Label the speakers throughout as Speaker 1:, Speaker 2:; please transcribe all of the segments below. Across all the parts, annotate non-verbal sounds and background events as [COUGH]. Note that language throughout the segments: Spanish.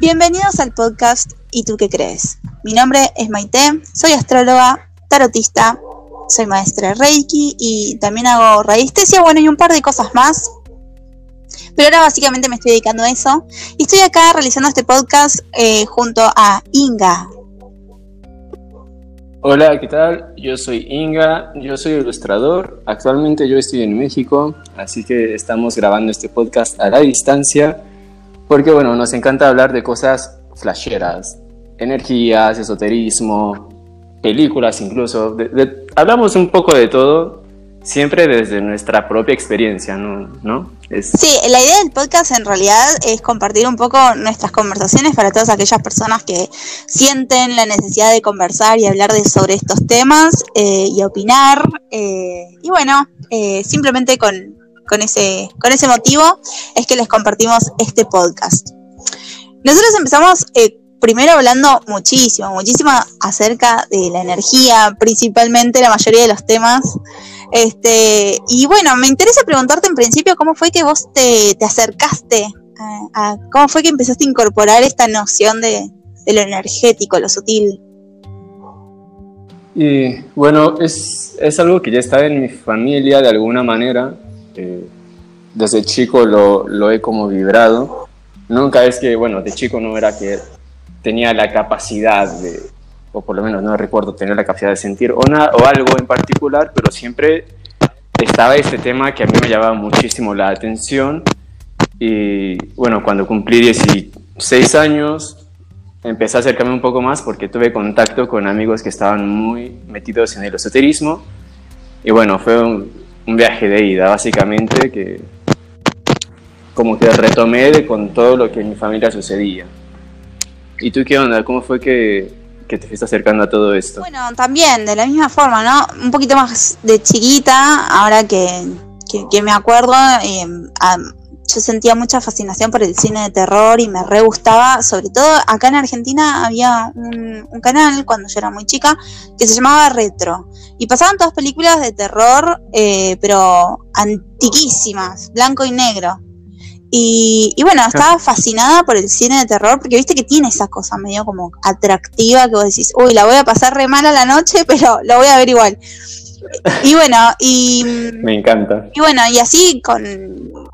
Speaker 1: Bienvenidos al podcast ¿Y tú qué crees? Mi nombre es Maite, soy astróloga, tarotista, soy maestra de Reiki y también hago radiestesia, bueno, y un par de cosas más. Pero ahora básicamente me estoy dedicando a eso. Y estoy acá realizando este podcast eh, junto a Inga.
Speaker 2: Hola, ¿qué tal? Yo soy Inga, yo soy ilustrador. Actualmente yo estoy en México, así que estamos grabando este podcast a la distancia porque bueno, nos encanta hablar de cosas flasheras, energías, esoterismo, películas incluso. hablamos un poco de todo, siempre desde nuestra propia experiencia, ¿no?
Speaker 1: Sí, la idea del podcast en realidad es compartir un poco nuestras conversaciones para todas aquellas personas que sienten la necesidad de conversar y hablar de, sobre estos temas eh, y opinar. Eh, y bueno, eh, simplemente con, con ese, con ese motivo es que les compartimos este podcast. Nosotros empezamos eh, primero hablando muchísimo, muchísimo acerca de la energía, principalmente la mayoría de los temas. Este, y bueno, me interesa preguntarte en principio cómo fue que vos te, acercaste a, cómo fue que empezaste a incorporar esta noción de, lo energético, lo sutil.
Speaker 2: Y bueno, es, es algo que ya está en mi familia de alguna manera desde chico lo, lo, he como vibrado. Nunca es que, bueno, de chico no era que tenía la capacidad de, o por lo menos no recuerdo tener la capacidad de sentir o, o algo en particular, pero siempre estaba este tema que a mí me llamaba muchísimo la atención. Y bueno, cuando cumplí 16 años, empecé a acercarme un poco más porque tuve contacto con amigos que estaban muy metidos en el esoterismo. Y bueno, fue un, un viaje de ida, básicamente, que como que retomé con todo lo que en mi familia sucedía. ¿Y tú qué onda? ¿Cómo fue que, que te fuiste acercando a todo esto?
Speaker 1: Bueno, también, de la misma forma, ¿no? Un poquito más de chiquita, ahora que, que, me acuerdo, eh, yo sentía mucha fascinación por el cine de terror y me re gustaba, sobre todo acá en Argentina había un, canal cuando yo era muy chica que se llamaba Retro y pasaban todas películas de terror, eh, pero antiquísimas, blanco y negro. Y, bueno, estaba fascinada por el cine de terror porque viste que tiene esa cosa medio como atractiva que vos decís, uy, la voy a pasar re mal a la noche, [LAUGHS] pero lo voy a ver igual. Y bueno, y...
Speaker 2: Me encanta.
Speaker 1: Y bueno, y así con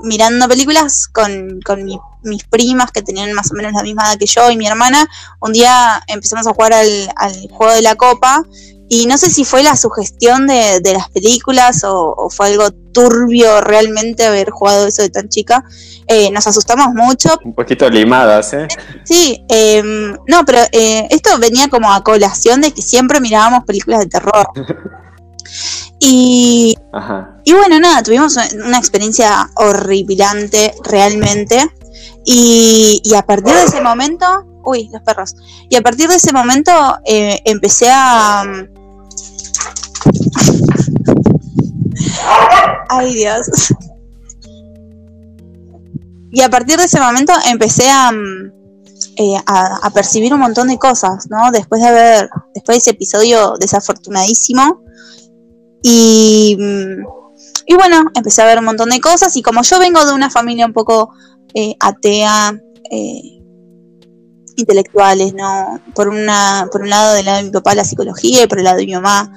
Speaker 1: mirando películas con, con mis primas que tenían más o menos la misma edad que yo y mi hermana, un día empezamos a jugar al, al juego de la copa y no sé si fue la sugestión de, de las películas o, fue algo turbio realmente haber jugado eso de tan chica. Eh, nos asustamos mucho.
Speaker 2: Un poquito limadas, ¿eh?
Speaker 1: Sí, em, no, pero eh, esto venía como a colación de que siempre mirábamos películas de terror. [LAUGHS] Y, y bueno, nada, tuvimos una experiencia horripilante realmente. Y, a partir de ese momento, uy, los perros. Y a partir de ese momento eh, empecé a... [LAUGHS] Ay, Dios. Y a partir de ese momento empecé a, eh, a, a, percibir un montón de cosas, ¿no? Después de haber, después de ese episodio desafortunadísimo, y, y bueno, empecé a ver un montón de cosas y como yo vengo de una familia un poco eh, atea, eh, intelectuales, ¿no? Por, una, por un lado del lado de mi papá la psicología y por el lado de mi mamá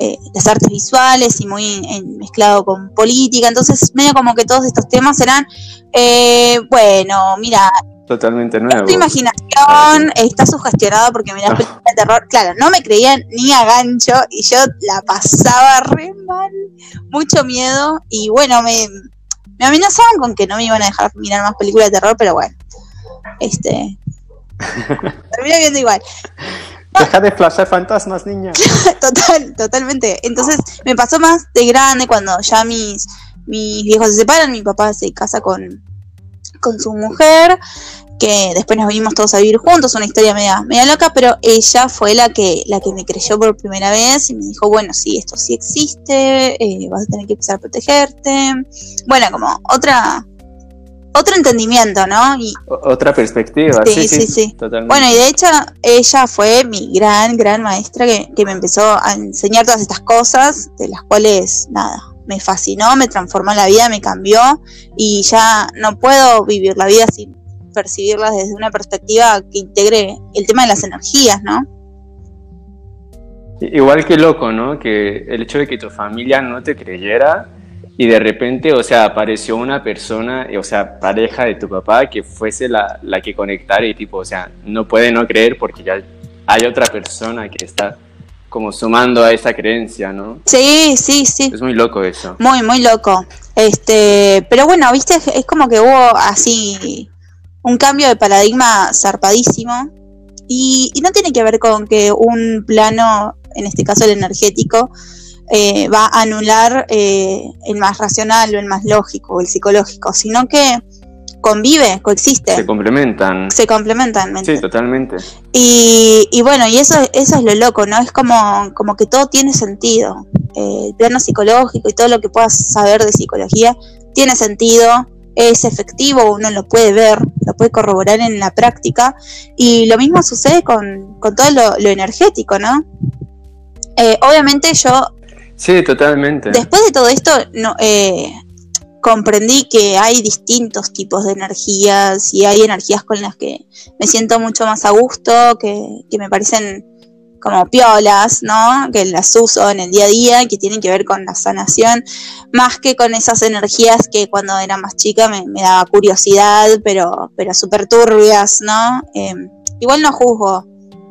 Speaker 1: eh, las artes visuales y muy mezclado con política, entonces medio como que todos estos temas eran, bueno, mira,
Speaker 2: totalmente nuevo.
Speaker 1: Tu imaginación está sugestionada porque miras películas de terror. Claro, no me creían ni a gancho y yo la pasaba re mal, mucho miedo y bueno, me, me amenazaban con que no me iban a dejar mirar más películas de terror, pero bueno, este... [LAUGHS] terminé viendo igual.
Speaker 2: Deja de flashar fantasmas, niña. [LAUGHS]
Speaker 1: Total, totalmente. Entonces me pasó más de grande cuando ya mis, mis viejos se separan, mi papá se casa con, con su mujer, que después nos vinimos todos a vivir juntos, una historia media, media loca, pero ella fue la que, la que me creyó por primera vez y me dijo, bueno, sí, esto sí existe, eh, vas a tener que empezar a protegerte. Bueno, como otra, otro entendimiento, ¿no? Y,
Speaker 2: otra perspectiva, sí, sí, sí.
Speaker 1: Bueno, y de hecho ella fue mi gran, gran maestra que, que me empezó a enseñar todas estas cosas, de las cuales, nada, me fascinó, me transformó la vida, me cambió y ya no puedo vivir la vida sin, percibirlas desde una perspectiva que integre el tema de las energías, ¿no?
Speaker 2: Igual que loco, ¿no? Que el hecho de que tu familia no te creyera y de repente, o sea, apareció una persona, o sea, pareja de tu papá que fuese la, la que conectara y tipo, o sea, no puede no creer porque ya hay otra persona que está como sumando a esa creencia, ¿no?
Speaker 1: Sí, sí, sí.
Speaker 2: Es muy loco eso.
Speaker 1: Muy, muy loco. Este, pero bueno, viste, es como que hubo así un cambio de paradigma zarpadísimo y, y no tiene que ver con que un plano, en este caso el energético, eh, va a anular eh, el más racional o el más lógico o el psicológico, sino que convive, coexiste.
Speaker 2: Se complementan.
Speaker 1: Se complementan.
Speaker 2: Sí, totalmente.
Speaker 1: Y, y, bueno, y eso, eso es lo loco, ¿no? Es como, como que todo tiene sentido. Eh, el plano psicológico y todo lo que puedas saber de psicología tiene sentido, es efectivo, uno lo puede ver, lo puede corroborar en la práctica. Y lo mismo sucede con, con todo lo, lo energético, ¿no? obviamente yo
Speaker 2: Sí, totalmente.
Speaker 1: Después de todo esto, no, eh, comprendí que hay distintos tipos de energías y hay energías con las que me siento mucho más a gusto, que, que me parecen como piolas, ¿no? Que las uso en el día a día, que tienen que ver con la sanación, más que con esas energías que cuando era más chica me, me daba curiosidad, pero, pero súper turbias, ¿no? Eh, igual no juzgo,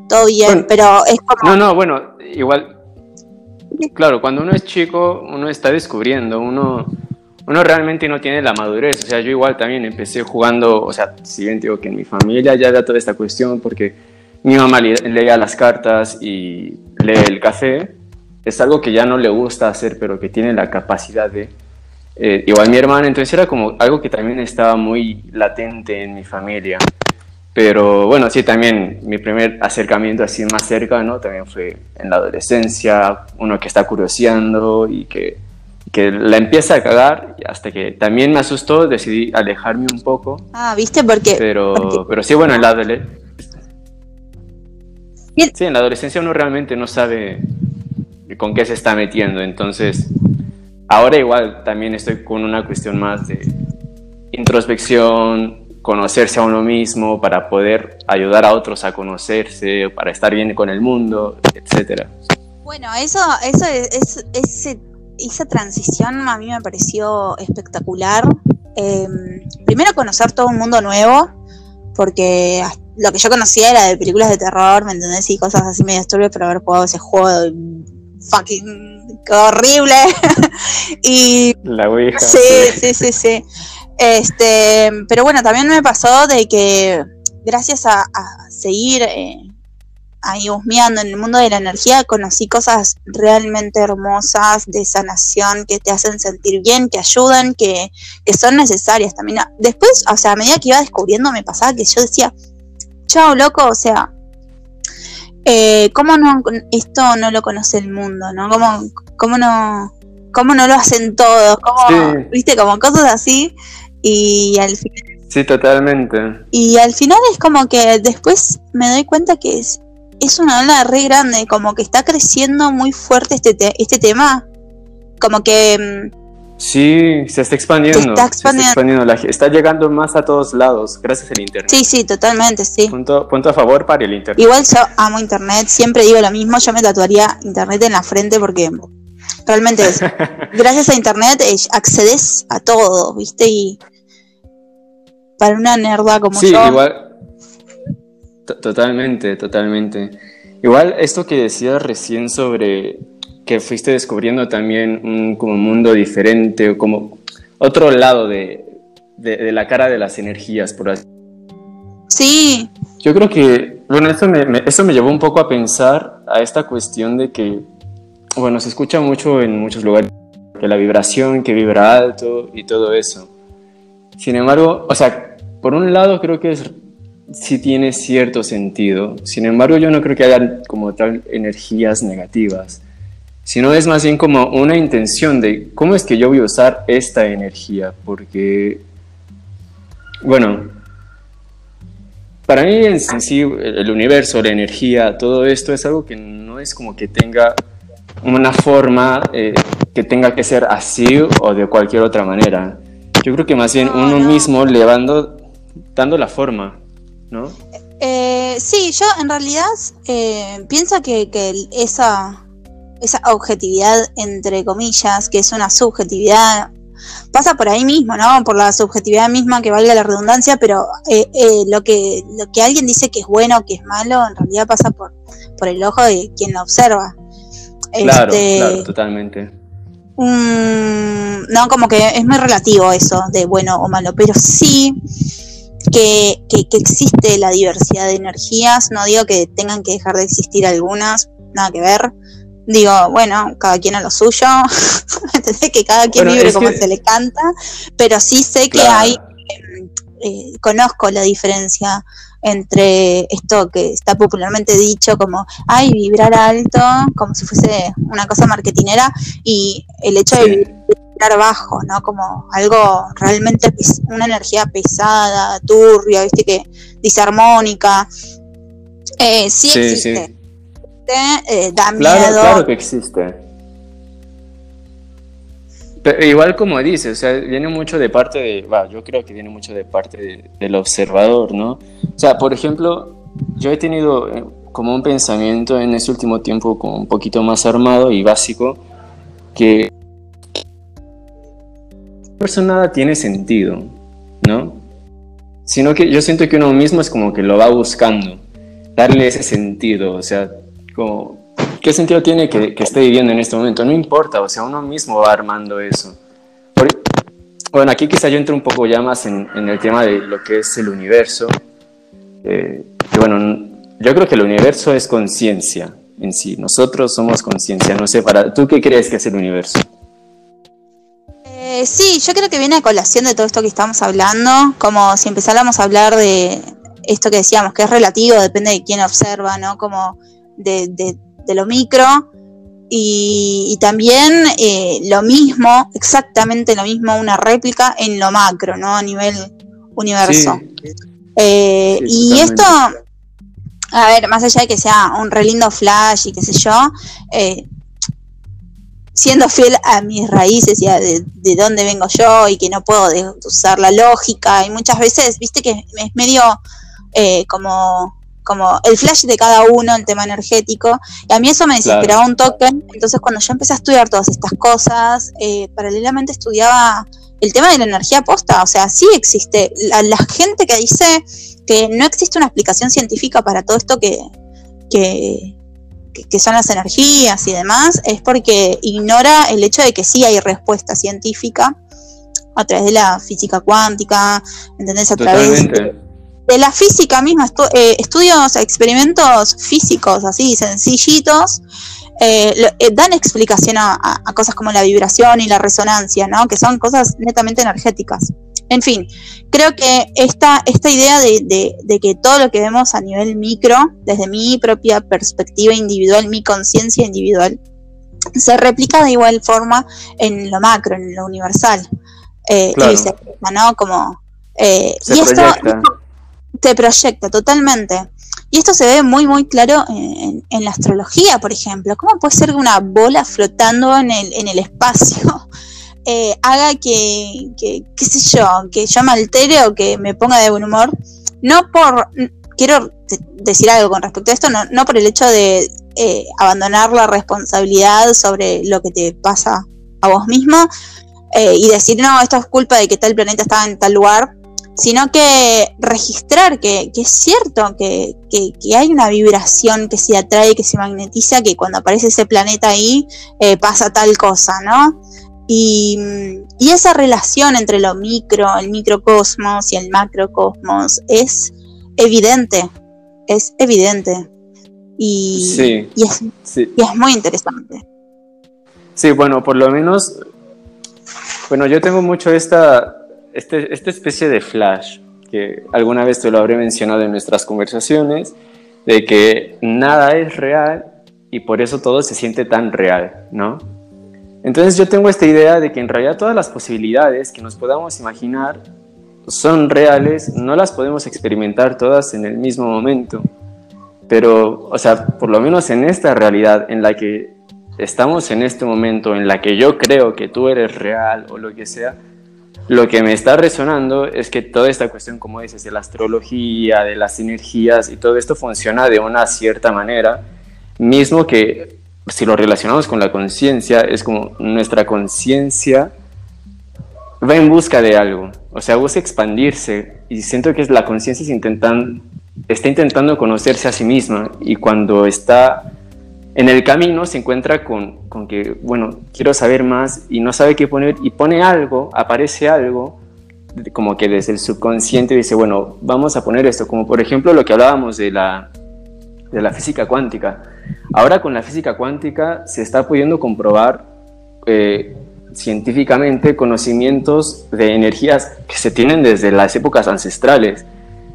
Speaker 1: todo bien, pero es como...
Speaker 2: No, no, bueno, igual Claro, cuando uno es chico, uno está descubriendo, uno, uno realmente no tiene la madurez. O sea, yo igual también empecé jugando, o sea, si bien digo que en mi familia ya era toda esta cuestión, porque mi mamá leía las cartas y lee el café, es algo que ya no le gusta hacer, pero que tiene la capacidad de... Eh, igual mi hermana, entonces era como algo que también estaba muy latente en mi familia. Pero bueno, sí, también mi primer acercamiento así más cerca, ¿no? También fue en la adolescencia, uno que está curioseando y que, que la empieza a cagar, hasta que también me asustó, decidí alejarme un poco.
Speaker 1: Ah, ¿viste? Porque...
Speaker 2: Pero, pero sí, bueno, en la adolescencia... Sí, en la adolescencia uno realmente no sabe con qué se está metiendo, entonces ahora igual también estoy con una cuestión más de introspección, conocerse a uno mismo, para poder ayudar a otros a conocerse, para estar bien con el mundo, etcétera.
Speaker 1: Bueno, eso, eso es, ese, esa transición a mí me pareció espectacular. Em, primero conocer todo un mundo nuevo, porque lo que yo conocía era de películas de terror, ¿me entendés? Y cosas así medio turbias, pero haber jugado ese juego fucking horrible. [LAUGHS] y
Speaker 2: la Ouija.
Speaker 1: Sí, sí, sí, sí. Este, pero bueno, también me pasó de que gracias a, seguir eh, ahí husmeando en el mundo de la energía, conocí cosas realmente hermosas de sanación que te hacen sentir bien, que ayudan, que, son necesarias también. Después, o sea, a medida que iba descubriendo, me pasaba que yo decía, chao, loco, o sea, eh, ¿cómo no, esto no lo conoce el mundo, no? ¿Cómo, cómo no, cómo no lo hacen todos? ¿Cómo, viste, como cosas así y al final...
Speaker 2: Sí, totalmente.
Speaker 1: Y al final es como que después me doy cuenta que es, es una ola re grande, como que está creciendo muy fuerte este, este tema. Como que... Mm,
Speaker 2: sí, se está expandiendo. Se está expandiendo. está, llegando más a todos lados gracias al Internet.
Speaker 1: Sí, sí, totalmente, sí.
Speaker 2: Punto, punto a favor para el Internet.
Speaker 1: Igual yo amo Internet, siempre digo lo mismo, yo me tatuaría Internet en la frente porque realmente es, [LAUGHS] gracias a Internet eh, accedes a todo, ¿viste? Y para una nerda como
Speaker 2: sí, igual. Totalmente, totalmente. Igual esto que decías recién sobre que fuiste descubriendo también un como mundo diferente, o como otro lado de, de, la cara de las energías, por así
Speaker 1: Sí.
Speaker 2: Yo creo que, bueno, eso me, eso me llevó un poco a pensar a esta cuestión de que, bueno, se escucha mucho en muchos lugares, que la vibración, que vibra alto y todo eso. Sin embargo, o sea, por un lado creo que es, sí tiene cierto sentido. Sin embargo, yo no creo que haya como tal energías negativas, sino es más bien como una intención de cómo es que yo voy a usar esta energía, porque, bueno, para mí en sí el universo, la energía, todo esto es algo que no es como que tenga una forma eh, que tenga que ser así o de cualquier otra manera. Yo creo que más bien uno mismo levando dando la forma, ¿no?
Speaker 1: Eh, sí, yo en realidad eh, pienso que, que esa, esa objetividad, entre comillas, que es una subjetividad, pasa por ahí mismo, ¿no? Por la subjetividad misma, que valga la redundancia, pero eh, eh, lo, que, lo que alguien dice que es bueno o que es malo, en realidad pasa por, por el ojo de quien lo observa.
Speaker 2: Claro, este, claro, totalmente.
Speaker 1: no, como que es muy relativo eso de bueno o malo, pero sí que, que, que existe la diversidad de energías, no digo que tengan que dejar de existir algunas, nada que ver, digo, bueno, cada quien a lo suyo, [LAUGHS] que cada quien vive como se le canta, pero sí sé que hay, em, eh, conozco la diferencia entre esto que está popularmente dicho como, ay, vibrar alto, como si fuese una cosa marketinera, y el hecho de vibrar bajo, ¿no? Como algo realmente, una energía pesada, turbia, viste que disarmónica. Eh, sí, existe. Eh, da
Speaker 2: claro, miedo. Claro que existe. Pero igual como dice, o sea, viene mucho de parte de, yo creo que viene mucho de parte del observador, ¿no? O sea, por ejemplo, yo he tenido eh, como un pensamiento en ese último tiempo como un poquito más armado y básico, que eso nada tiene sentido, ¿no? Sino que yo siento que uno mismo es como que lo va buscando, darle ese sentido, o sea, ¿qué sentido tiene que, esté viviendo en este momento? No importa, o sea, uno mismo va armando eso. bueno, aquí quizá yo entro un poco ya más en, el tema de lo que es el universo. Eh, bueno, yo creo que el universo es conciencia en sí. Nosotros somos conciencia. No sé, para ¿tú qué crees que es el universo?
Speaker 1: Eh, sí, yo creo que viene a colación de todo esto que estamos hablando, como si empezáramos a hablar de esto que decíamos, que es relativo, depende de quién observa, ¿no? Como de, lo micro y, también eh, lo mismo, exactamente lo mismo, una réplica en lo macro, ¿no? A nivel universo. Eh, y esto, a ver, más allá de que sea un re lindo flash y qué sé yo, eh, siendo fiel a mis raíces y a de, dónde vengo yo y que no puedo usar la lógica. Y muchas veces, viste que es medio como como el flash de cada uno, el tema energético, y a mí eso me desesperaba un token, entonces cuando yo empecé a estudiar todas estas cosas, eh, paralelamente estudiaba el tema de la energía posta, o sea, sí existe, la, gente que dice que no existe una explicación científica para todo esto que, que, que son las energías y demás, es porque ignora el hecho de que sí hay respuesta científica a través de la física cuántica, ¿entendés? A través de la física misma, eh, estudios, experimentos físicos así sencillitos, eh, eh, dan explicación a, cosas como la vibración y la resonancia, ¿no? que son cosas netamente energéticas. En fin, creo que esta, esta idea de, de que todo lo que vemos a nivel micro, desde mi propia perspectiva individual, mi conciencia individual, se replica de igual forma en lo macro, en lo universal. Y ¿no? Como, y esto, te proyecta totalmente. Y esto se ve muy, muy claro en, la astrología, por ejemplo. ¿Cómo puede ser una bola flotando en el, en el espacio eh, haga que, que, qué sé yo, que yo me altere o que me ponga de buen humor? No por, quiero decir algo con respecto a esto, no, no por el hecho de eh, abandonar la responsabilidad sobre lo que te pasa a vos mismo eh, y decir, no, esto es culpa de que tal planeta estaba en tal lugar, sino que registrar que, es cierto que, hay una vibración que se atrae, que se magnetiza, que cuando aparece ese planeta ahí eh, pasa tal cosa, ¿no? Y, esa relación entre lo micro, el microcosmos y el macrocosmos es evidente, es evidente. Y, es, y es muy interesante.
Speaker 2: Sí, bueno, por lo menos, bueno, yo tengo mucho esta, este, esta especie de flash, que alguna vez te lo habré mencionado en nuestras conversaciones, de que nada es real y por eso todo se siente tan real, ¿no? Entonces yo tengo esta idea de que en realidad todas las posibilidades que nos podamos imaginar son reales, no las podemos experimentar todas en el mismo momento, pero, o sea, por lo menos en esta realidad en la que estamos en este momento, en la que yo creo que tú eres real o lo que sea, lo que me está resonando es que toda esta cuestión, como dices, de la astrología, de las energías y todo esto funciona de una cierta manera, mismo que si lo relacionamos con la conciencia, es como nuestra conciencia va en busca de algo, o sea, busca expandirse y siento que la conciencia está intentando conocerse a sí misma y cuando está en el camino se encuentra con, con, que, bueno, quiero saber más y no sabe qué poner y pone algo, aparece algo, como que desde el subconsciente dice, bueno, vamos a poner esto, como por ejemplo lo que hablábamos de la, de la física cuántica. Ahora con la física cuántica se está pudiendo comprobar eh, científicamente conocimientos de energías que se tienen desde las épocas ancestrales.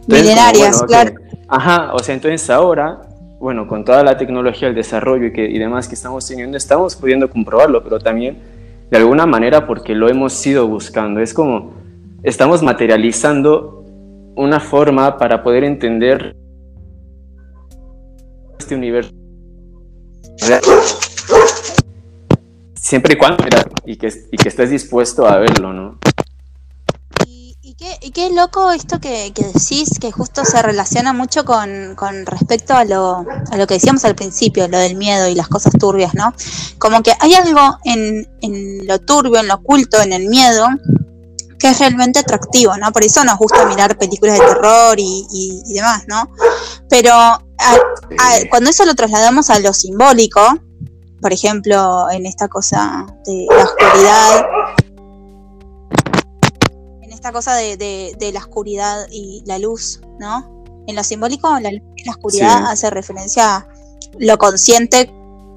Speaker 1: Milenarias, claro.
Speaker 2: ajá, o sea, entonces ahora bueno, con toda la tecnología, el desarrollo y, que, y demás que estamos teniendo, estamos pudiendo comprobarlo, pero también de alguna manera porque lo hemos ido buscando. Es como estamos materializando una forma para poder entender este universo. Siempre y cuando y que, y que estés dispuesto a verlo, ¿no?
Speaker 1: Y qué, loco esto que, decís, que justo se relaciona mucho con, respecto a lo, a lo que decíamos al principio, lo del miedo y las cosas turbias, ¿no? Como que hay algo en, lo turbio, en lo oculto, en el miedo, que es realmente atractivo, ¿no? Por eso nos gusta mirar películas de terror y, demás, ¿no? Pero cuando eso lo trasladamos a lo simbólico, por ejemplo, en esta cosa de la oscuridad, esta cosa de, la oscuridad y la luz, ¿no? En lo simbólico, la, la oscuridad hace referencia a lo consciente,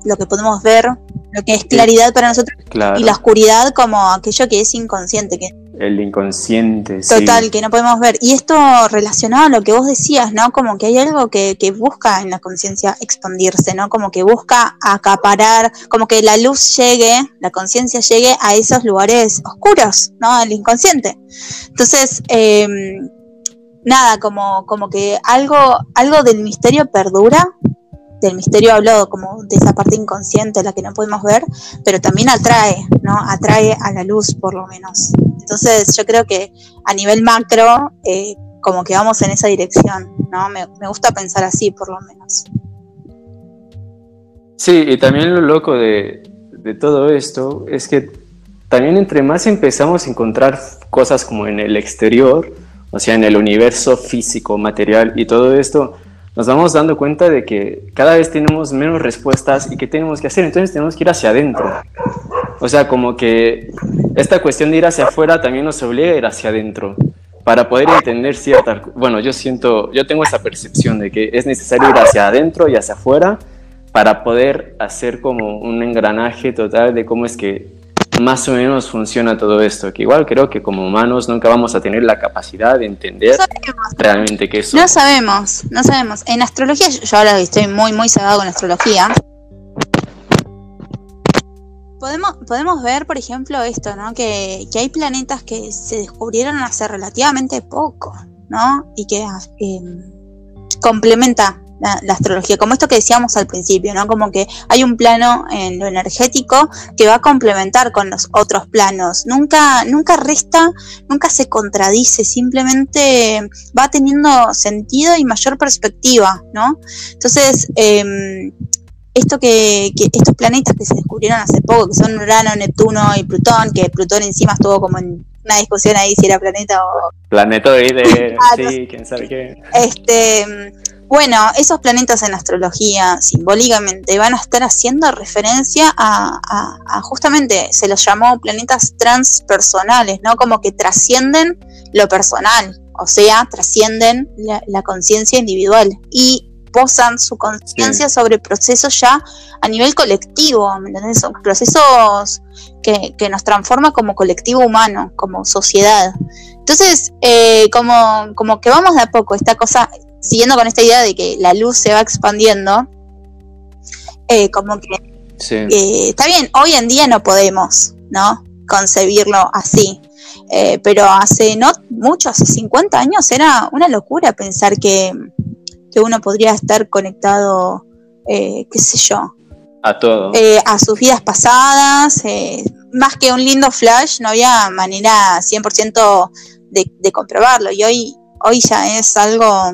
Speaker 1: lo que podemos ver, lo que es claridad para nosotros, y la oscuridad como aquello que es inconsciente, que
Speaker 2: el inconsciente.
Speaker 1: Total, que no podemos ver. Y esto relacionado a lo que vos decías, ¿no? Como que hay algo que, que busca en la conciencia expandirse, ¿no? Como que busca acaparar, como que la luz llegue, la conciencia llegue a esos lugares oscuros, ¿no? Al inconsciente. Entonces, em, nada, como, como que algo, algo del misterio perdura del misterio hablo como de esa parte inconsciente, la que no podemos ver, pero también atrae, ¿no? Atrae a la luz, por lo menos. Entonces, yo creo que a nivel macro, eh, como que vamos en esa dirección, ¿no? Me, gusta pensar así, por lo menos.
Speaker 2: Sí, y también lo loco de, de todo esto es que también entre más empezamos a encontrar cosas como en el exterior, o sea, en el universo físico, material y todo esto, nos vamos dando cuenta de que cada vez tenemos menos respuestas y qué tenemos que hacer, entonces tenemos que ir hacia adentro. O sea, como que esta cuestión de ir hacia afuera también nos obliga a ir hacia adentro para poder entender ciertas... Bueno, yo siento, yo tengo esa percepción de que es necesario ir hacia adentro y hacia afuera para poder hacer como un engranaje total de cómo es que más o menos funciona todo esto, que igual creo que como humanos nunca vamos a tener la capacidad de entender realmente qué es.
Speaker 1: No sabemos, no sabemos. En astrología, yo ahora estoy muy, muy cegado con astrología. Podemos, podemos ver, por ejemplo, esto, ¿no? Que, que hay planetas que se descubrieron hace relativamente poco, ¿no? Y que eh, complementa la, astrología, como esto que decíamos al principio, ¿no? Como que hay un plano en lo energético que va a complementar con los otros planos. Nunca, nunca resta, nunca se contradice, simplemente va teniendo sentido y mayor perspectiva, ¿no? Entonces, em, esto que, estos planetas que se descubrieron hace poco, que son Urano, Neptuno y Plutón, que Plutón encima estuvo como en una discusión ahí si era planeta o
Speaker 2: planetoide, [LAUGHS] sí, quién sabe qué.
Speaker 1: Este, bueno, esos planetas en astrología simbólicamente van a estar haciendo referencia a, justamente, se los llamó planetas transpersonales, ¿no? Como que trascienden lo personal, o sea, trascienden la, conciencia individual y posan su conciencia sobre procesos ya a nivel colectivo, ¿me entiendes? Son procesos que, que, nos transforman como colectivo humano, como sociedad. Entonces, eh, como, como que vamos de a poco, esta cosa, siguiendo con esta idea de que la luz se va expandiendo, eh, como que eh, está bien, hoy en día no podemos, ¿no? Concebirlo así. Eh, pero hace no mucho, hace 50 años era una locura pensar que, que uno podría estar conectado, qué sé yo.
Speaker 2: A todo.
Speaker 1: a sus vidas pasadas, más que un lindo flash, no había manera 100% de, de comprobarlo. Y hoy, hoy ya es algo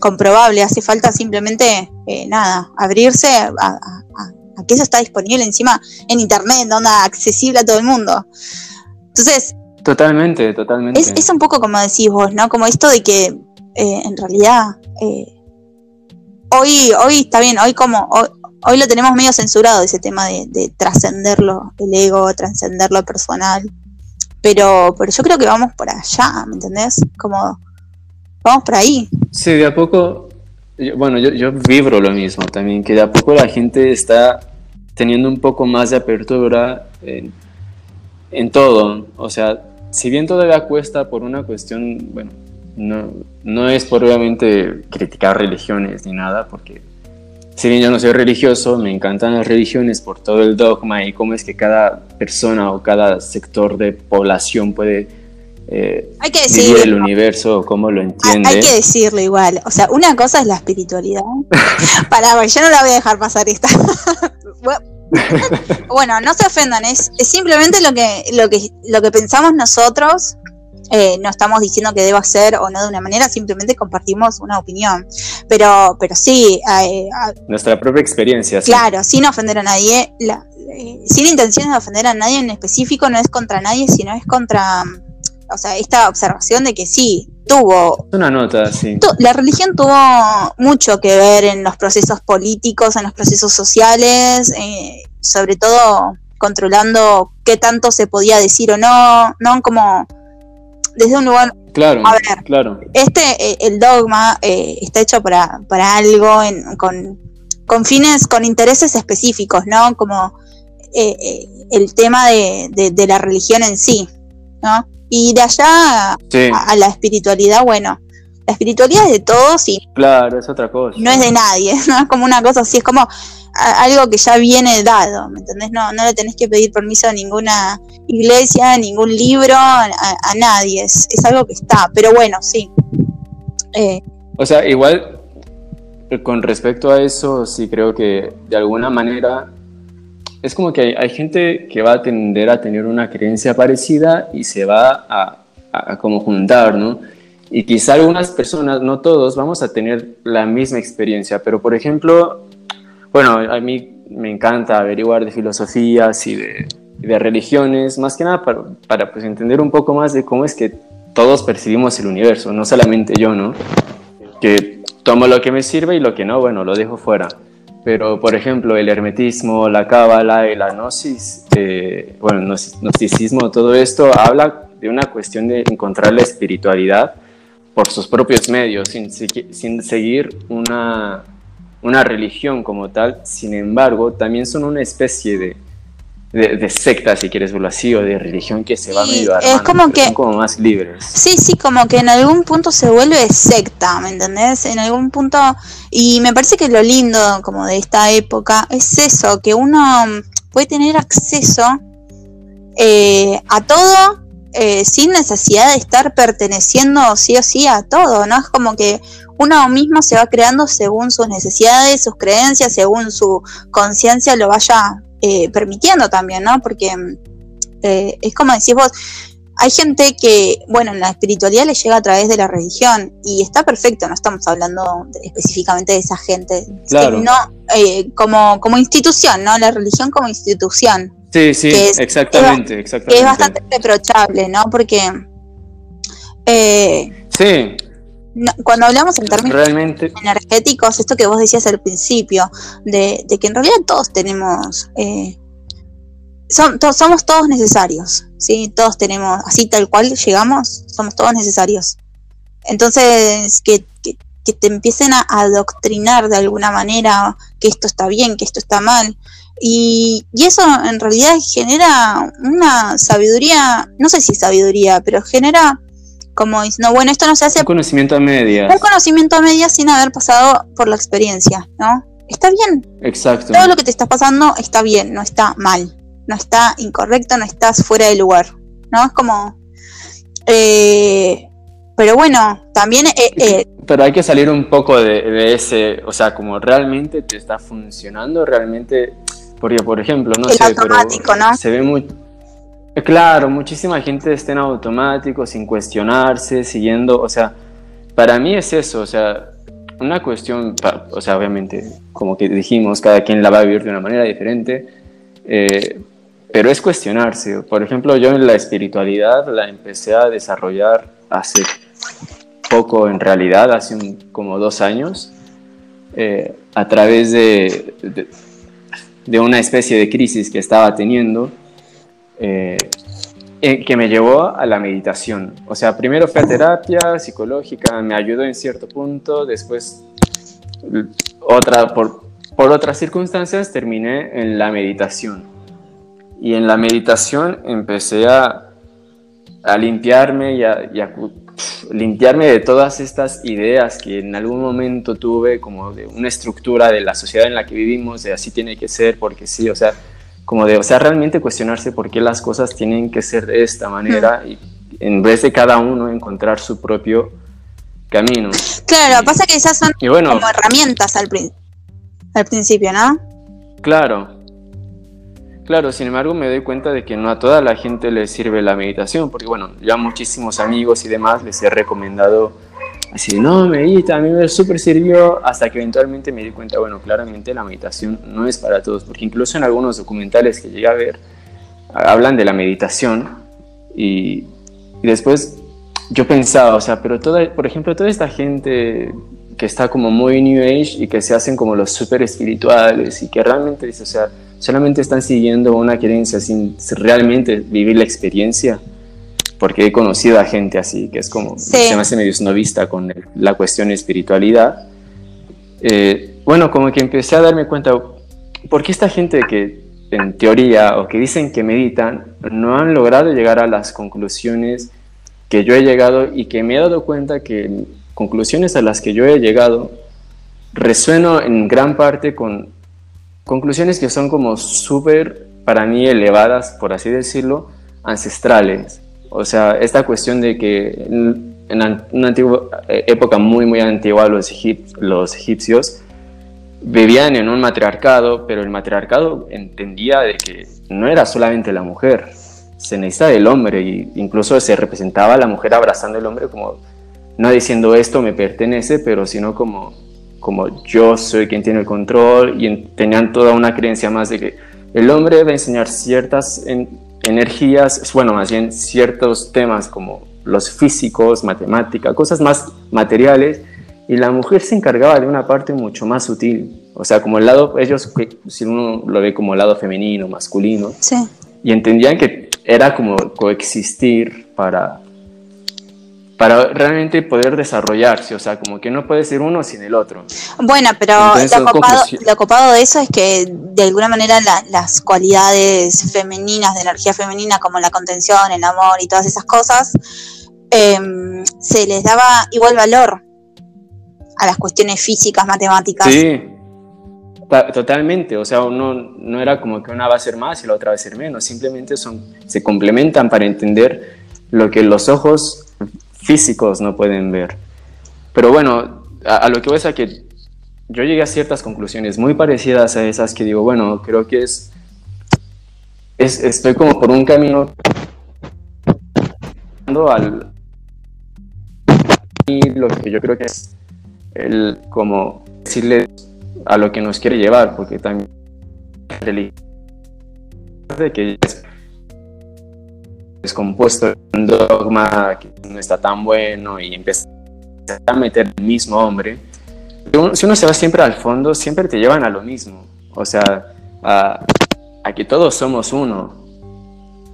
Speaker 1: comprobable, hace falta simplemente, eh, nada, abrirse a, que eso está disponible encima en internet, onda accesible a todo el mundo. Entonces...
Speaker 2: Totalmente, totalmente.
Speaker 1: Es, un poco como decís vos, ¿no? Como esto de que eh, en realidad eh, hoy, hoy está bien, hoy como... Hoy, lo tenemos medio censurado ese tema de, de trascenderlo, el ego, trascender lo personal. Pero, pero yo creo que vamos por allá, ¿me entendés? Como vamos por ahí.
Speaker 2: Sí, de a poco, bueno, yo, yo vibro lo mismo también, que de a poco la gente está teniendo un poco más de apertura en, en todo. O sea, si bien todavía cuesta por una cuestión, bueno, no, no es por obviamente criticar religiones ni nada, porque si bien yo no soy religioso, me encantan las religiones por todo el dogma y cómo es que cada persona o cada sector de población puede eh, hay que decirlo. el universo, cómo lo entiende.
Speaker 1: Hay, que decirlo igual. O sea, una cosa es la espiritualidad. [LAUGHS] Para, yo no la voy a dejar pasar esta. [LAUGHS] [LAUGHS] bueno, no se ofendan, es, simplemente lo que, lo, que, lo que pensamos nosotros. Eh, no estamos diciendo que deba ser o no de una manera, simplemente compartimos una opinión. Pero, pero sí. Eh,
Speaker 2: Nuestra propia experiencia.
Speaker 1: Claro, sin ofender a nadie. sin intención de ofender a nadie en específico, no es contra nadie, sino es contra o sea, esta observación de que sí, tuvo...
Speaker 2: Una nota, sí.
Speaker 1: la religión tuvo mucho que ver en los procesos políticos, en los procesos sociales, eh, sobre todo controlando qué tanto se podía decir o no, ¿no? Como desde un lugar...
Speaker 2: Claro, a ver, claro.
Speaker 1: Este, eh, el dogma eh, está hecho para, para algo, con, con fines, con intereses específicos, ¿no? Como el tema de, de la religión en sí, ¿no? Y de allá a, la espiritualidad, bueno, la espiritualidad es de todos y...
Speaker 2: Claro, es otra cosa.
Speaker 1: No es de nadie, [LAUGHS] ¿no? Es como una cosa así, es como algo que ya viene dado, ¿me entendés? No, no le tenés que pedir permiso a ninguna iglesia, a ningún libro, a, nadie, es, algo que está, pero bueno, sí.
Speaker 2: Eh, o sea, igual con respecto a eso, sí creo que de alguna manera es como que hay, gente que va a tender a tener una creencia parecida y se va a, a, como juntar, ¿no? Y quizá algunas personas, no todos, vamos a tener la misma experiencia, pero por ejemplo, bueno, a mí me encanta averiguar de filosofías y de, de religiones, más que nada para, para pues, entender un poco más de cómo es que todos percibimos el universo, no solamente yo, ¿no? Que tomo lo que me sirve y lo que no, bueno, lo dejo fuera. Pero, por ejemplo, el hermetismo, la cábala y la gnosis, eh, bueno, gnosticismo, todo esto habla de una cuestión de encontrar la espiritualidad por sus propios medios, sin, sin seguir una, una religión como tal. Sin embargo, también son una especie de, de, secta, si quieres verlo así, o de religión que se va medio armando,
Speaker 1: es como que,
Speaker 2: son como más libres.
Speaker 1: Sí, sí, como que en algún punto se vuelve secta, ¿me entendés? En algún punto, y me parece que lo lindo como de esta época es eso, que uno puede tener acceso eh, a todo eh, sin necesidad de estar perteneciendo sí o sí a todo, ¿no? Es como que uno mismo se va creando según sus necesidades, sus creencias, según su conciencia lo vaya eh, permitiendo también, ¿no? Porque eh, es como decís vos, hay gente que, bueno, la espiritualidad le llega a través de la religión y está perfecto, no estamos hablando específicamente de esa gente,
Speaker 2: claro.
Speaker 1: no eh, como, como institución, ¿no? La religión como institución.
Speaker 2: Sí, sí, exactamente, exactamente.
Speaker 1: es bastante reprochable, ¿no? Porque...
Speaker 2: sí.
Speaker 1: Cuando hablamos en términos energéticos, esto que vos decías al principio, de, que en realidad todos tenemos, eh, somos todos necesarios, ¿sí? Todos tenemos, así tal cual llegamos, somos todos necesarios. Entonces, que, te empiecen a adoctrinar de alguna manera que esto está bien, que esto está mal. Y, y, eso en realidad genera una sabiduría, no sé si sabiduría, pero genera como diciendo, bueno, esto no se hace...
Speaker 2: Un conocimiento a medias.
Speaker 1: Un conocimiento a medias sin haber pasado por la experiencia, ¿no? Está bien.
Speaker 2: Exacto.
Speaker 1: Todo lo que te está pasando está bien, no está mal, no está incorrecto, no estás fuera de lugar, ¿no? Es como... Eh, pero bueno, también... Eh, eh,
Speaker 2: pero hay que salir un poco de, ese, o sea, como realmente te está funcionando, realmente... Porque, por ejemplo, no sé, pero
Speaker 1: ¿no?
Speaker 2: se ve muy Claro, muchísima gente está en automático, sin cuestionarse, siguiendo, o sea, para mí es eso, o sea, una cuestión, o sea, obviamente, como que dijimos, cada quien la va a vivir de una manera diferente, eh, pero es cuestionarse. Por ejemplo, yo en la espiritualidad la empecé a desarrollar hace poco, en realidad, hace como dos años, eh, a través de, de, una especie de crisis que estaba teniendo. Eh, que me llevó a la meditación. O sea, primero fue a terapia psicológica, me ayudó en cierto punto, después otra, por, por otras circunstancias terminé en la meditación. Y en la meditación empecé a, a limpiarme y a, limpiarme de todas estas ideas que en algún momento tuve como de una estructura de la sociedad en la que vivimos, de así tiene que ser, porque sí, o sea, como de, o sea, realmente cuestionarse por qué las cosas tienen que ser de esta manera y en vez de cada uno encontrar su propio camino.
Speaker 1: Claro, pasa que esas son como herramientas al, al principio, ¿no?
Speaker 2: Claro. Claro, sin embargo me doy cuenta de que no a toda la gente le sirve la meditación, porque bueno, ya muchísimos amigos y demás les he recomendado Así, no, medita, a mí me súper sirvió, hasta que eventualmente me di cuenta, bueno, claramente la meditación no es para todos, porque incluso en algunos documentales que llegué a ver, hablan de la meditación y, y después yo pensaba, o sea, pero toda, por ejemplo, toda esta gente que está como muy New Age y que se hacen como los súper espirituales y que realmente, o sea, solamente están siguiendo una creencia sin realmente vivir la experiencia porque he conocido a gente así, que es como, se me hace medio snobista con la cuestión de espiritualidad. Eh, bueno, como que empecé a darme cuenta, ¿por qué esta gente que en teoría o que dicen que meditan no han logrado llegar a las conclusiones que yo he llegado y que me he dado cuenta que conclusiones a las que yo he llegado resueno en gran parte con conclusiones que son como súper, para mí, elevadas, por así decirlo, ancestrales. O sea, esta cuestión de que en, una antigua, eh, época muy, muy antigua los, los egipcios vivían en un matriarcado, pero el matriarcado entendía de que no era solamente la mujer, se necesita el hombre, y incluso se representaba a la mujer abrazando al hombre como, no diciendo esto me pertenece, pero sino como, como yo soy quien tiene el control, y tenían toda una creencia más de que el hombre va a enseñar ciertas energías, bueno, más bien ciertos temas como los físicos, matemática, cosas más materiales, y la mujer se encargaba de una parte mucho más sutil, o sea, como el lado, ellos, si uno lo ve como el lado femenino, masculino,
Speaker 1: sí.
Speaker 2: y entendían que era como coexistir para, para realmente poder desarrollarse, o sea, como que no puede ser uno sin el otro.
Speaker 1: Bueno, pero lo, copado, de eso es que de alguna manera las cualidades femeninas, de energía femenina, como la contención, el amor y todas esas cosas, em, se les daba igual valor a las cuestiones físicas, matemáticas.
Speaker 2: Sí, totalmente, o sea, no, no era como que una va a ser más y la otra va a ser menos, simplemente son, se complementan para entender lo que los ojos físicos no pueden ver. Pero bueno, a, lo que voy a que yo llegué a ciertas conclusiones muy parecidas a esas que digo, bueno, creo que es, es estoy como por un camino al y lo que yo creo que es el como decirle a lo que nos quiere llevar, porque también de que descompuesto un dogma que no está tan bueno y empieza a meter el mismo hombre, si uno se va siempre al fondo, siempre te llevan a lo mismo, o sea, a, que todos somos uno,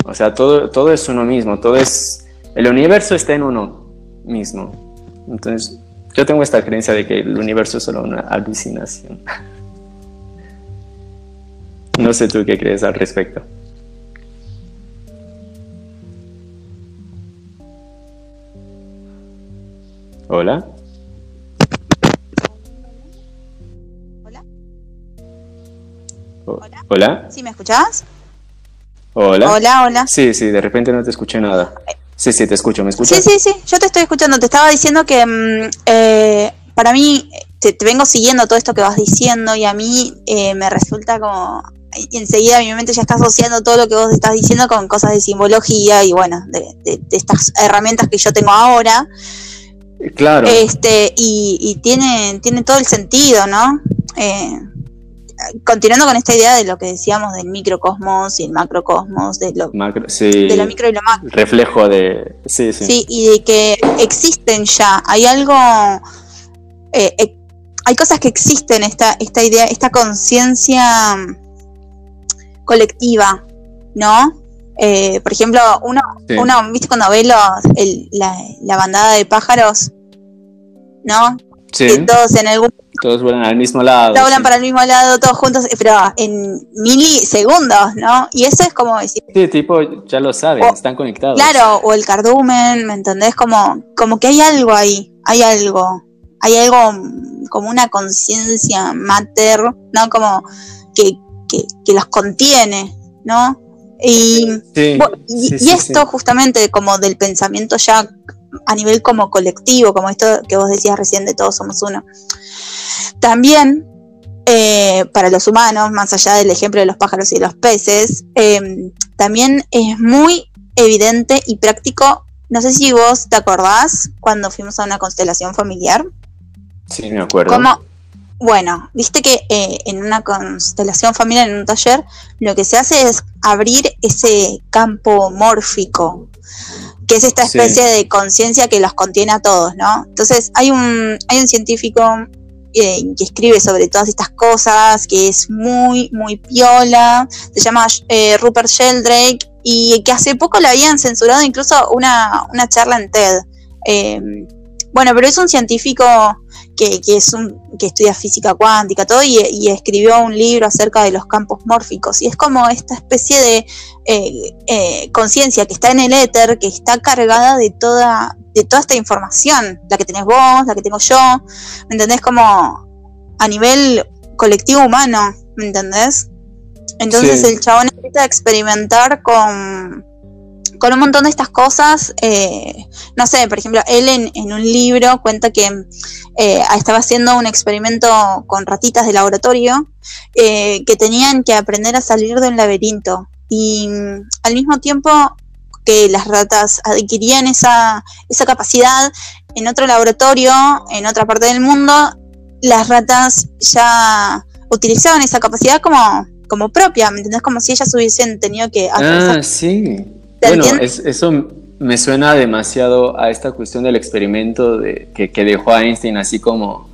Speaker 2: o sea, todo, todo es uno mismo, todo es, el universo está en uno mismo, entonces yo tengo esta creencia de que el universo es solo una alucinación. [LAUGHS] No sé tú qué crees al respecto. Hola.
Speaker 1: Hola.
Speaker 2: Hola. ¿Hola?
Speaker 1: ¿Sí me escuchás?
Speaker 2: Hola.
Speaker 1: Hola, hola.
Speaker 2: Sí, sí, de repente no te escuché nada. Sí, sí, te escucho, ¿me escuchas?
Speaker 1: Sí, sí, sí, yo te estoy escuchando. Te estaba diciendo que mm, eh, para mí, te, vengo siguiendo todo esto que vas diciendo y a mí eh, me resulta como enseguida mi mente ya está asociando todo lo que vos estás diciendo con cosas de simbología y bueno, de, estas herramientas que yo tengo ahora.
Speaker 2: Claro.
Speaker 1: Este, y, tiene, tiene todo el sentido, ¿no? Eh, continuando con esta idea de lo que decíamos del microcosmos y el macrocosmos, de lo,
Speaker 2: de
Speaker 1: lo micro y lo macro.
Speaker 2: Reflejo de. Sí, sí.
Speaker 1: Sí, y de que existen ya. Hay algo. Eh, eh, hay cosas que existen, esta, esta idea, esta conciencia colectiva, ¿no? Eh, por ejemplo, uno, uno, ¿viste cuando ve la, la bandada de pájaros? ¿No? todos en algún
Speaker 2: todos vuelan al mismo lado.
Speaker 1: Todos vuelan para el mismo lado, todos juntos, pero en milisegundos, ¿no? Y eso es como decir.
Speaker 2: Sí, tipo, ya lo saben, están conectados.
Speaker 1: Claro, o el cardumen, ¿me entendés? Como, como que hay algo ahí, hay algo. Hay algo como una conciencia mater, ¿no? Como que, que, los contiene, ¿no? Y, y, esto justamente como del pensamiento ya a nivel como colectivo, como esto que vos decías recién de todos somos uno. También eh, para los humanos, más allá del ejemplo de los pájaros y los peces, em, también es muy evidente y práctico. No sé si vos te acordás cuando fuimos a una constelación familiar.
Speaker 2: Sí, me acuerdo.
Speaker 1: Como, bueno, viste que eh, en una constelación familiar, en un taller, lo que se hace es abrir ese campo mórfico que es esta especie de conciencia que los contiene a todos, ¿no? Entonces hay un, hay un científico eh, que escribe sobre todas estas cosas, que es muy, muy piola, se llama eh, Rupert Sheldrake, y que hace poco le habían censurado incluso una, una charla en TED. Eh, bueno, pero es un científico que, es un, que estudia física cuántica, todo, y, escribió un libro acerca de los campos mórficos. Y es como esta especie de eh, eh, conciencia que está en el éter, que está cargada de toda, de toda esta información, la que tenés vos, la que tengo yo, ¿me entendés? Como a nivel colectivo humano, ¿me entendés? Entonces el chabón empieza a experimentar con con un montón de estas cosas, eh, no sé, por ejemplo, él en, un libro cuenta que eh, estaba haciendo un experimento con ratitas de laboratorio eh, que tenían que aprender a salir de un laberinto y mm, al mismo tiempo que las ratas adquirían esa, esa capacidad en otro laboratorio, en otra parte del mundo, las ratas ya utilizaban esa capacidad como, como propia, ¿me entendés? Como si ellas hubiesen tenido que...
Speaker 2: Ah, sí. Bueno, eso me suena demasiado a esta cuestión del experimento de, que, dejó a Einstein así como,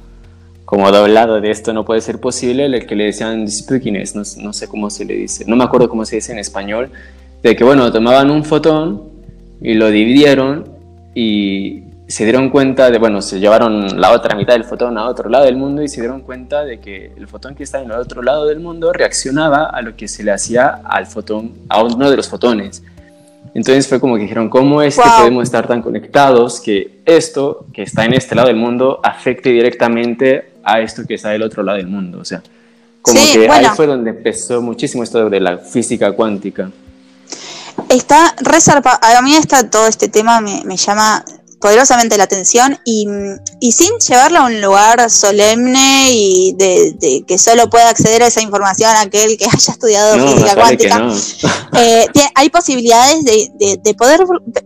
Speaker 2: como doblado de esto no puede ser posible, el que le decían spookiness, no, no sé cómo se le dice, no me acuerdo cómo se dice en español, de que bueno, tomaban un fotón y lo dividieron y se dieron cuenta de, bueno, se llevaron la otra mitad del fotón a otro lado del mundo y se dieron cuenta de que el fotón que está en el otro lado del mundo reaccionaba a lo que se le hacía al fotón, a uno de los fotones. Entonces fue como que dijeron, ¿cómo es que podemos estar tan conectados que esto que está en este lado del mundo afecte directamente a esto que está del otro lado del mundo? O sea, como que ahí fue donde empezó muchísimo esto de la física cuántica.
Speaker 1: Está reservado, a mí está todo este tema me, me llama poderosamente la atención y, sin llevarlo a un lugar solemne y de, que solo pueda acceder a esa información aquel que [LAUGHS] haya estudiado física cuántica. [LAUGHS] Eh, hay posibilidades de, poder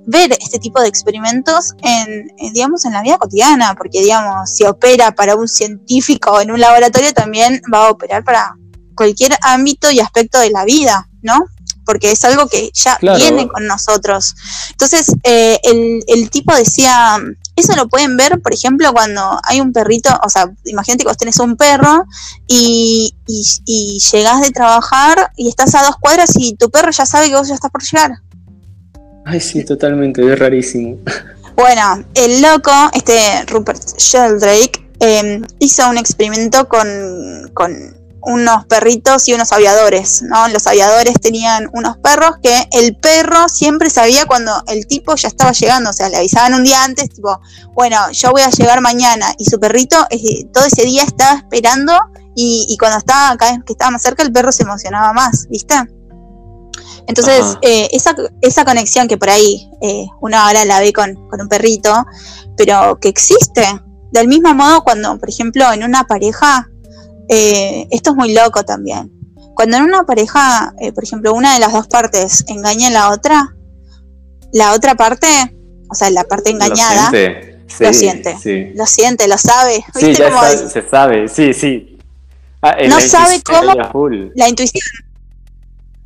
Speaker 1: ver este tipo de experimentos en, digamos, en la vida cotidiana, porque digamos, si opera para un científico en un laboratorio, también va a operar para cualquier ámbito y aspecto de la vida, ¿no? Porque es algo que ya viene con nosotros. Entonces, eh, el, tipo decía, eso lo pueden ver, por ejemplo, cuando hay un perrito, o sea, imagínate que vos tenés un perro y, y, llegás de trabajar y estás a dos cuadras y tu perro ya sabe que vos ya estás por llegar.
Speaker 2: Ay, sí, totalmente, es rarísimo.
Speaker 1: Bueno, el loco, este Rupert Sheldrake, eh, hizo un experimento con, con unos perritos y unos aviadores, ¿no? Los aviadores tenían unos perros que el perro siempre sabía cuando el tipo ya estaba llegando, o sea, le avisaban un día antes, tipo, bueno, yo voy a llegar mañana, y su perrito eh, todo ese día estaba esperando y, cuando estaba, cada vez que estaba más cerca, el perro se emocionaba más, ¿viste? Entonces, eh, esa, esa, conexión que por ahí eh, uno ahora la ve con, con un perrito, pero que existe. Del mismo modo, cuando, por ejemplo, en una pareja eh, esto es muy loco también. cuando en una pareja, eh, por ejemplo, una de las dos partes engaña a la otra, la otra parte, o sea, la parte engañada, lo siente, lo siente, lo sabe.
Speaker 2: Sí, ya se sabe, sí, sí.
Speaker 1: Ah, no sabe cómo. La intuición.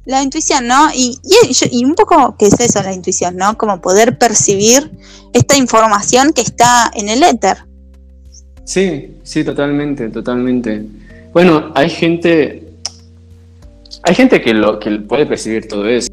Speaker 1: La intuición, ¿no? Y, y, un poco, ¿qué es eso, la intuición, ¿no? Como poder percibir esta información que está en el éter.
Speaker 2: Sí, sí, totalmente, totalmente. Bueno, hay gente, hay gente que lo que puede percibir todo eso.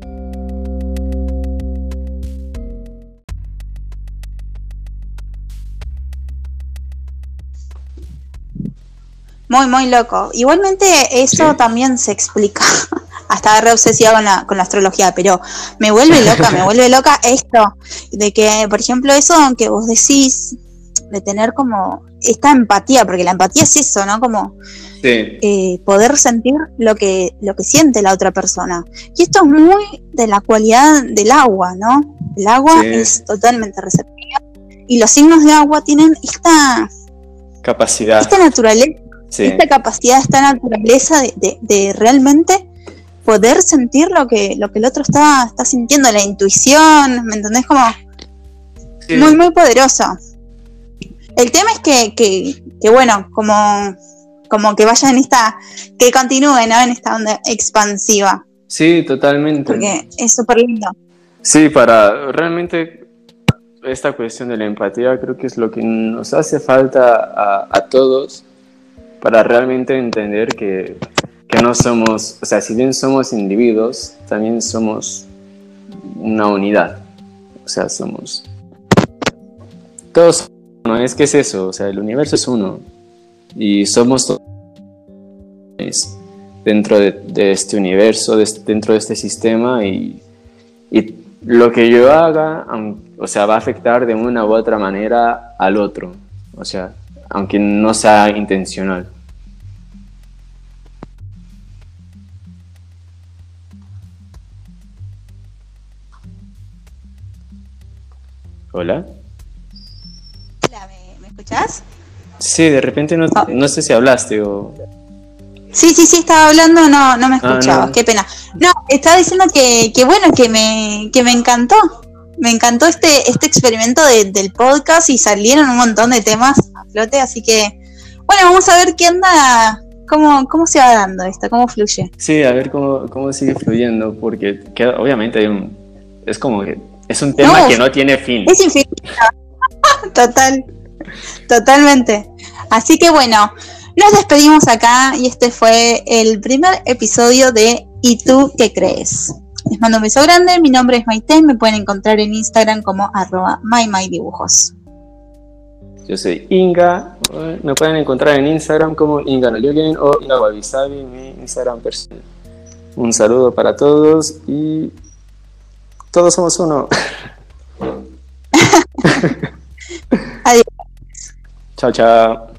Speaker 1: Muy, muy loco. Igualmente eso también se explica. [LAUGHS] Hasta re obsesiva con la, con la astrología, pero me vuelve loca, me vuelve loca esto, de que, por ejemplo, eso que vos decís, de tener como esta empatía, porque la empatía es eso, ¿no? Como eh, poder sentir lo que, lo que siente la otra persona. Y esto es muy de la cualidad del agua, ¿no? El agua es totalmente receptiva y los signos de agua tienen esta
Speaker 2: capacidad,
Speaker 1: esta naturaleza esta capacidad, esta naturaleza de, realmente poder sentir lo que, lo que el otro está, está sintiendo, la intuición, ¿me entendés? Como muy, muy poderoso. El tema es que, que, bueno, como, como que vaya en esta, que continúe, ¿no? En esta onda expansiva.
Speaker 2: Sí, totalmente.
Speaker 1: Porque es súper lindo.
Speaker 2: Sí, para realmente esta cuestión de la empatía creo que es lo que nos hace falta a, a todos para realmente entender que, que, no somos, o sea, si bien somos individuos, también somos una unidad. O sea, somos... Todos, no es que es eso, o sea, el universo es uno y somos todos dentro de, este universo, de, dentro de este sistema y, lo que yo haga, o sea, va a afectar de una u otra manera al otro. O sea, aunque no sea intencional. Hola.
Speaker 1: Hola, ¿me, escuchás?
Speaker 2: Sí, de repente no, ah. no, sé si hablaste o...
Speaker 1: Sí, sí, sí, estaba hablando, no, no me ah, escuchaba, qué pena. No, estaba diciendo que, que bueno, que me, que me encantó me encantó este, este experimento del podcast y salieron un montón de temas a flote, así que bueno, vamos a ver qué anda, cómo, cómo se va dando esto, cómo fluye.
Speaker 2: Sí, a ver cómo, cómo sigue fluyendo, porque obviamente hay un, es como que es un tema que no tiene fin.
Speaker 1: Es infinito. [LAUGHS] Total, totalmente. Así que bueno, nos despedimos acá y este fue el primer episodio de ¿Y tú qué crees? Les mando un beso grande, mi nombre es Maite, me pueden encontrar en Instagram como arroba
Speaker 2: Yo soy Inga, me pueden encontrar en Instagram como Inga o Inga Wabisabi, mi Instagram personal. Un saludo para todos y todos somos uno. [LAUGHS]
Speaker 1: Adiós.
Speaker 2: Chao, chao.